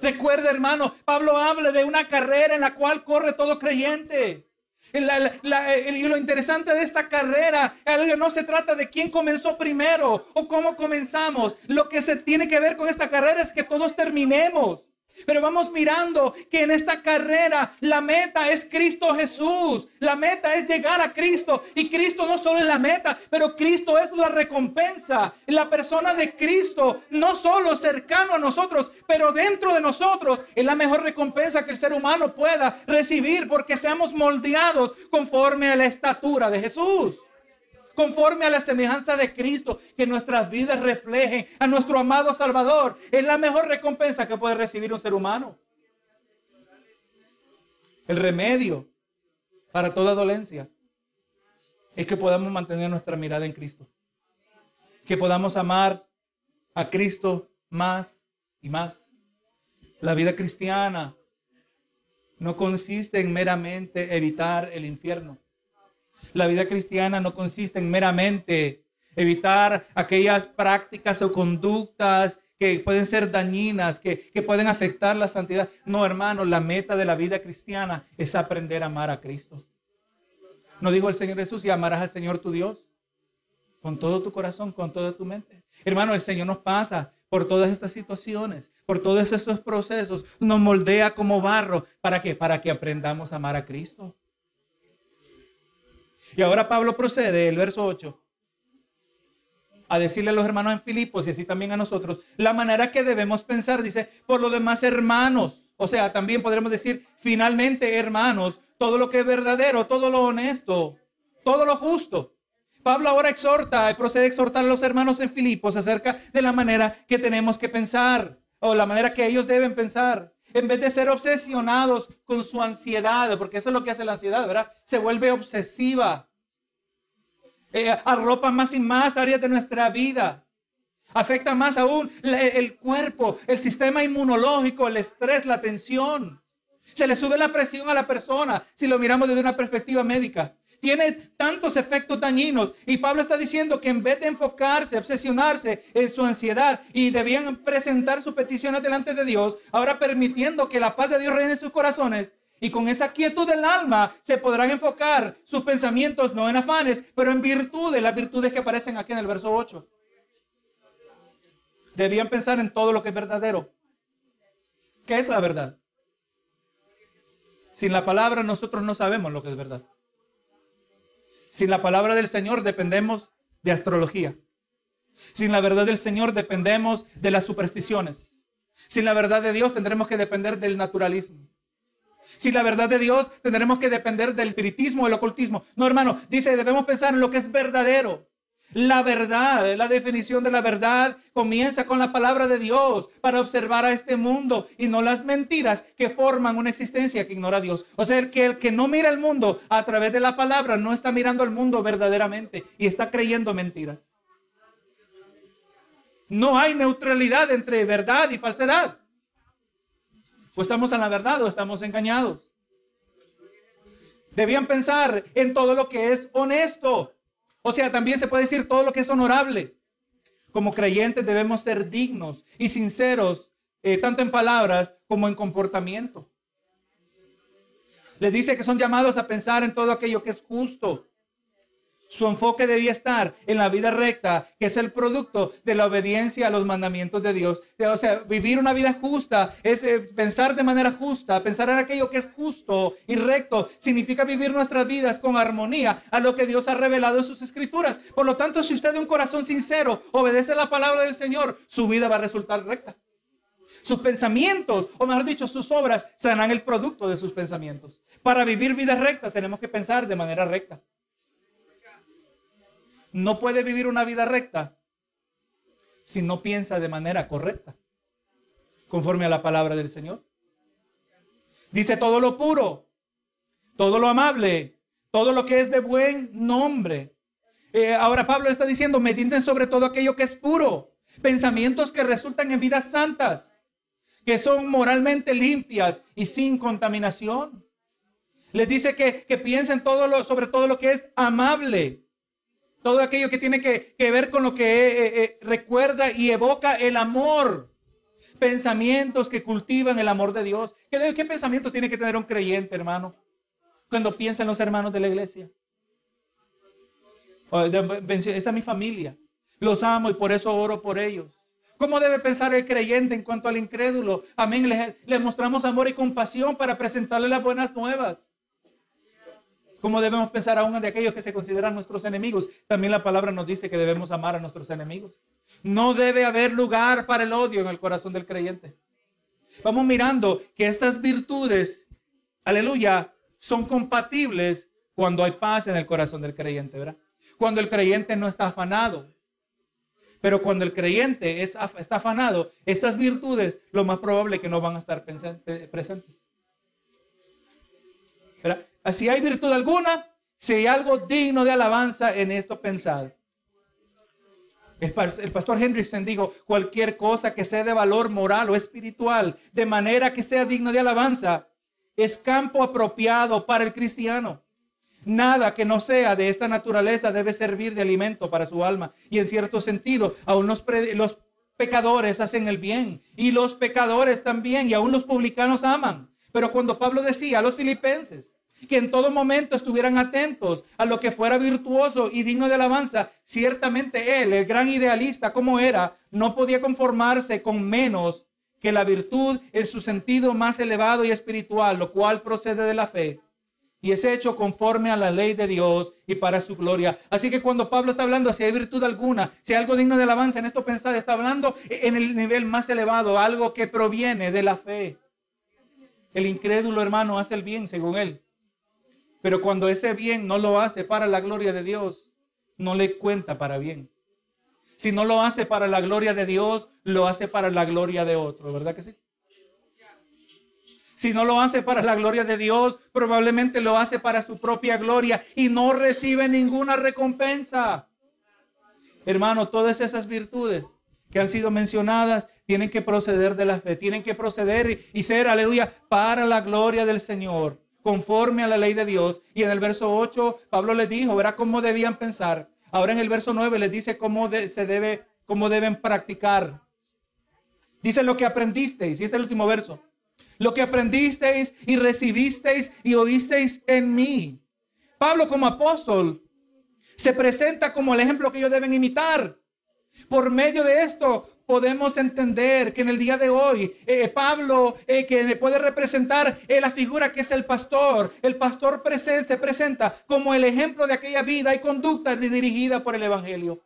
Recuerda, hermano, Pablo habla de una carrera en la cual corre todo creyente y lo interesante de esta carrera, no se trata de quién comenzó primero o cómo comenzamos. Lo que se tiene que ver con esta carrera es que todos terminemos. Pero vamos mirando que en esta carrera la meta es Cristo Jesús. La meta es llegar a Cristo. Y Cristo no solo es la meta, pero Cristo es la recompensa. La persona de Cristo, no solo cercano a nosotros, pero dentro de nosotros, es la mejor recompensa que el ser humano pueda recibir porque seamos moldeados conforme a la estatura de Jesús conforme a la semejanza de Cristo, que nuestras vidas reflejen a nuestro amado Salvador. Es la mejor recompensa que puede recibir un ser humano. El remedio para toda dolencia es que podamos mantener nuestra mirada en Cristo. Que podamos amar a Cristo más y más. La vida cristiana no consiste en meramente evitar el infierno. La vida cristiana no consiste en meramente evitar aquellas prácticas o conductas que pueden ser dañinas, que, pueden afectar la santidad. No, hermano, la meta de la vida cristiana es aprender a amar a Cristo. ¿No dijo el Señor Jesús y amarás al Señor tu Dios? Con todo tu corazón, con toda tu mente. Hermano, el Señor nos pasa por todas estas situaciones, por todos estos procesos, nos moldea como barro. ¿Para qué? Para que aprendamos a amar a Cristo. Y ahora Pablo procede, el verso 8, a decirle a los hermanos en Filipos y así también a nosotros, la manera que debemos pensar, dice, por los demás hermanos. O sea, también podremos decir, finalmente, hermanos, todo lo que es verdadero, todo lo honesto, todo lo justo. Pablo ahora exhorta, procede a exhortar a los hermanos en Filipos acerca de la manera que tenemos que pensar, o la manera que ellos deben pensar en vez de ser obsesionados con su ansiedad, porque eso es lo que hace la ansiedad, ¿verdad? Se vuelve obsesiva. Eh, arropa más y más áreas de nuestra vida. Afecta más aún el cuerpo, el sistema inmunológico, el estrés, la tensión. Se le sube la presión a la persona si lo miramos desde una perspectiva médica. Tiene tantos efectos dañinos. Y Pablo está diciendo que en vez de enfocarse, obsesionarse en su ansiedad y debían presentar sus peticiones delante de Dios, ahora permitiendo que la paz de Dios reine en sus corazones, y con esa quietud del alma se podrán enfocar sus pensamientos no en afanes, pero en virtudes, las virtudes que aparecen aquí en el verso 8. Debían pensar en todo lo que es verdadero. ¿Qué es la verdad? Sin la palabra nosotros no sabemos lo que es verdad. Sin la palabra del Señor dependemos de astrología. Sin la verdad del Señor dependemos de las supersticiones. Sin la verdad de Dios tendremos que depender del naturalismo. Sin la verdad de Dios tendremos que depender del espiritismo, del ocultismo. No, hermano, dice, debemos pensar en lo que es verdadero. La verdad, la definición de la verdad comienza con la palabra de Dios para observar a este mundo y no las mentiras que forman una existencia que ignora a Dios. O sea, que el que no mira el mundo a través de la palabra no está mirando al mundo verdaderamente y está creyendo mentiras. No hay neutralidad entre verdad y falsedad. ¿O estamos en la verdad o estamos engañados? Debían pensar en todo lo que es honesto. O sea, también se puede decir todo lo que es honorable. Como creyentes debemos ser dignos y sinceros, eh, tanto en palabras como en comportamiento. Les dice que son llamados a pensar en todo aquello que es justo, su enfoque debía estar en la vida recta, que es el producto de la obediencia a los mandamientos de Dios. O sea, vivir una vida justa es eh, pensar de manera justa, pensar en aquello que es justo y recto, significa vivir nuestras vidas con armonía a lo que Dios ha revelado en sus escrituras. Por lo tanto, si usted de un corazón sincero obedece la palabra del Señor, su vida va a resultar recta. Sus pensamientos, o mejor dicho, sus obras serán el producto de sus pensamientos. Para vivir vida recta tenemos que pensar de manera recta no puede vivir una vida recta si no piensa de manera correcta, conforme a la palabra del Señor. Dice todo lo puro, todo lo amable, todo lo que es de buen nombre. Eh, ahora Pablo está diciendo, mediten sobre todo aquello que es puro, pensamientos que resultan en vidas santas, que son moralmente limpias y sin contaminación. Les dice que, que piensen todo lo, sobre todo lo que es amable, todo aquello que tiene que, ver con lo que eh, eh, recuerda y evoca el amor. Pensamientos que cultivan el amor de Dios. ¿Qué, ¿Qué pensamiento tiene que tener un creyente, hermano? Cuando piensa en los hermanos de la iglesia. Esta es mi familia. Los amo y por eso oro por ellos. ¿Cómo debe pensar el creyente en cuanto al incrédulo? Amén. Le mostramos amor y compasión para presentarle las buenas nuevas. ¿Cómo debemos pensar aún de aquellos que se consideran nuestros enemigos? También la palabra nos dice que debemos amar a nuestros enemigos. No debe haber lugar para el odio en el corazón del creyente. Vamos mirando que estas virtudes, aleluya, son compatibles cuando hay paz en el corazón del creyente, ¿verdad? Cuando el creyente no está afanado. Pero cuando el creyente es, está afanado, esas virtudes, lo más probable que no van a estar presentes. Si hay virtud alguna, si hay algo digno de alabanza en esto pensar. El, pastor Hendrickson dijo, cualquier cosa que sea de valor moral o espiritual, de manera que sea digno de alabanza, es campo apropiado para el cristiano. Nada que no sea de esta naturaleza debe servir de alimento para su alma. Y en cierto sentido, aún los, los pecadores hacen el bien y los pecadores también y aún los publicanos aman. Pero cuando Pablo decía a los filipenses, que en todo momento estuvieran atentos a lo que fuera virtuoso y digno de alabanza. Ciertamente él, el gran idealista como era, no podía conformarse con menos que la virtud en su sentido más elevado y espiritual, lo cual procede de la fe. Y es hecho conforme a la ley de Dios y para su gloria. Así que cuando Pablo está hablando, si hay virtud alguna, si hay algo digno de alabanza en esto pensar, está hablando en el nivel más elevado, algo que proviene de la fe. El incrédulo hermano hace el bien según él. Pero cuando ese bien no lo hace para la gloria de Dios, no le cuenta para bien. Si no lo hace para la gloria de Dios, lo hace para la gloria de otro, ¿verdad que sí? Si no lo hace para la gloria de Dios, probablemente lo hace para su propia gloria y no recibe ninguna recompensa. Hermano, todas esas virtudes que han sido mencionadas tienen que proceder de la fe, tienen que proceder y ser, aleluya, para la gloria del Señor, conforme a la ley de Dios. Y en el verso 8, Pablo les dijo, verá cómo debían pensar. Ahora en el verso 9 les dice cómo se debe, cómo deben practicar. Dice lo que aprendisteis, y este es el último verso. Lo que aprendisteis y recibisteis y oísteis en mí. Pablo como apóstol se presenta como el ejemplo que ellos deben imitar. Por medio de esto podemos entender que en el día de hoy eh, Pablo eh, que puede representar eh, la figura que es el pastor. El pastor se presenta como el ejemplo de aquella vida y conducta dirigida por el Evangelio.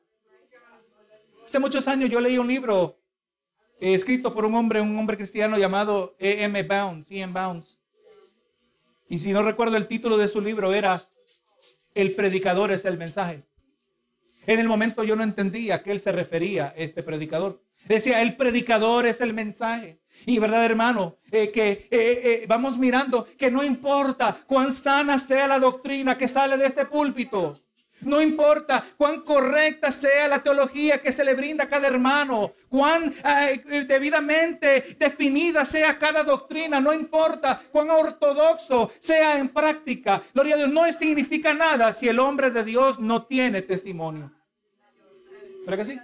Hace muchos años yo leí un libro escrito por un hombre, un hombre cristiano llamado E.M. Bounds, E.M. Bounds. Y si no recuerdo el título de su libro era El predicador es el mensaje. En el momento yo no entendía a qué él se refería, este predicador. Decía, el predicador es el mensaje. Y verdad, hermano, eh, que eh, eh, vamos mirando que no importa cuán sana sea la doctrina que sale de este púlpito. No importa cuán correcta sea la teología que se le brinda a cada hermano, cuán debidamente definida sea cada doctrina, no importa cuán ortodoxo sea en práctica. Gloria a Dios, no significa nada si el hombre de Dios no tiene testimonio. ¿Verdad que sí?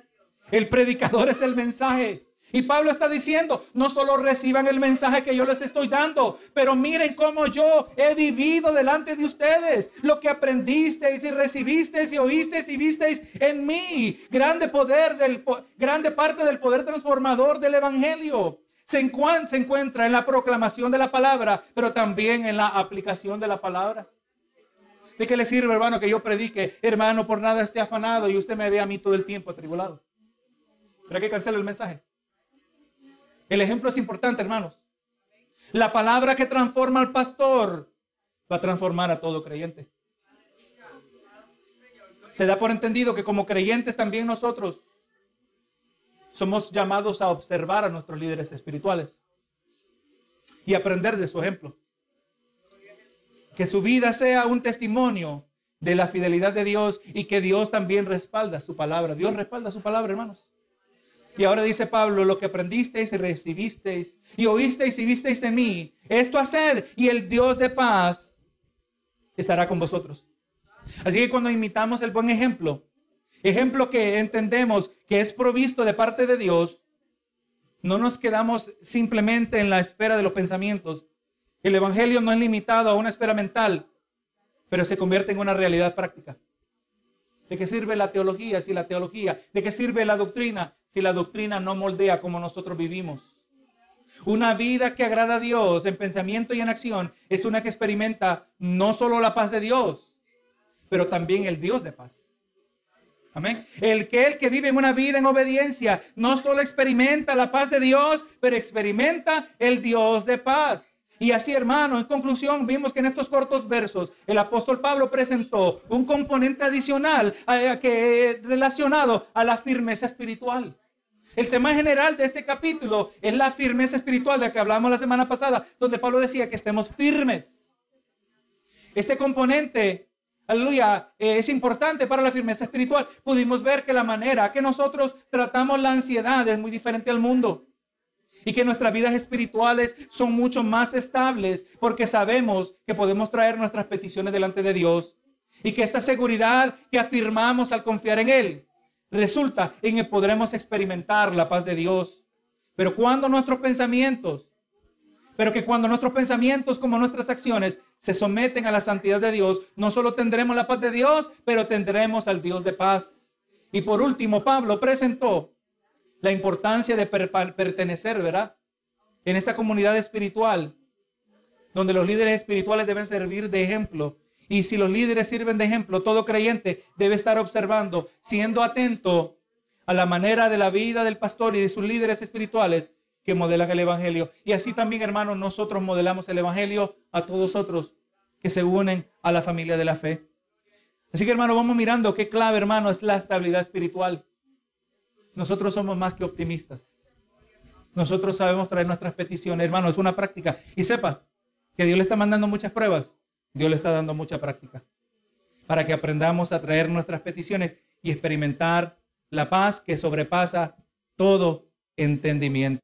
El predicador es el mensaje. Y Pablo está diciendo, no solo reciban el mensaje que yo les estoy dando, pero miren cómo yo he vivido delante de ustedes, lo que aprendisteis y recibisteis y oísteis y visteis en mí. Grande poder del grande parte del poder transformador del evangelio. Se, se encuentra en la proclamación de la palabra, pero también en la aplicación de la palabra. ¿De qué le sirve, hermano, que yo predique, hermano, por nada esté afanado y usted me ve a mí todo el tiempo atribulado? Que cancelar el mensaje. El ejemplo es importante, hermanos. La palabra que transforma al pastor va a transformar a todo creyente. Se da por entendido que como creyentes también nosotros somos llamados a observar a nuestros líderes espirituales y aprender de su ejemplo. Que su vida sea un testimonio de la fidelidad de Dios y que Dios también respalda su palabra. Dios respalda su palabra, hermanos. Y ahora dice Pablo, lo que aprendisteis y recibisteis y oísteis y visteis en mí, esto haced y el Dios de paz estará con vosotros. Así que cuando imitamos el buen ejemplo, ejemplo que entendemos que es provisto de parte de Dios, no nos quedamos simplemente en la esfera de los pensamientos, el Evangelio no es limitado a una esfera mental, pero se convierte en una realidad práctica. ¿De qué sirve la teología si la teología? ¿De qué sirve la doctrina si la doctrina no moldea como nosotros vivimos? Una vida que agrada a Dios en pensamiento y en acción es una que experimenta no solo la paz de Dios, pero también el Dios de paz. Amén. El que el que vive en una vida en obediencia no solo experimenta la paz de Dios, pero experimenta el Dios de paz. Y así, hermano, en conclusión, vimos que en estos cortos versos el apóstol Pablo presentó un componente adicional eh, que, relacionado a la firmeza espiritual. El tema general de este capítulo es la firmeza espiritual de la que hablamos la semana pasada, donde Pablo decía que estemos firmes. Este componente, aleluya, es importante para la firmeza espiritual. Pudimos ver que la manera que nosotros tratamos la ansiedad es muy diferente al mundo y que nuestras vidas espirituales son mucho más estables porque sabemos que podemos traer nuestras peticiones delante de Dios y que esta seguridad que afirmamos al confiar en Él resulta en que podremos experimentar la paz de Dios. Pero cuando nuestros pensamientos, pero que cuando nuestros pensamientos como nuestras acciones se someten a la santidad de Dios, no solo tendremos la paz de Dios, pero tendremos al Dios de paz. Y por último, Pablo presentó la importancia de pertenecer, ¿verdad? En esta comunidad espiritual, donde los líderes espirituales deben servir de ejemplo. Y si los líderes sirven de ejemplo, todo creyente debe estar observando, siendo atento a la manera de la vida del pastor y de sus líderes espirituales que modelan el Evangelio. Y así también, hermanos, nosotros modelamos el Evangelio a todos otros que se unen a la familia de la fe. Así que, hermano, vamos mirando qué clave, hermano, es la estabilidad espiritual. Nosotros somos más que optimistas. Nosotros sabemos traer nuestras peticiones, hermano, es una práctica. Y sepa que Dios le está mandando muchas pruebas, Dios le está dando mucha práctica para que aprendamos a traer nuestras peticiones y experimentar la paz que sobrepasa todo entendimiento.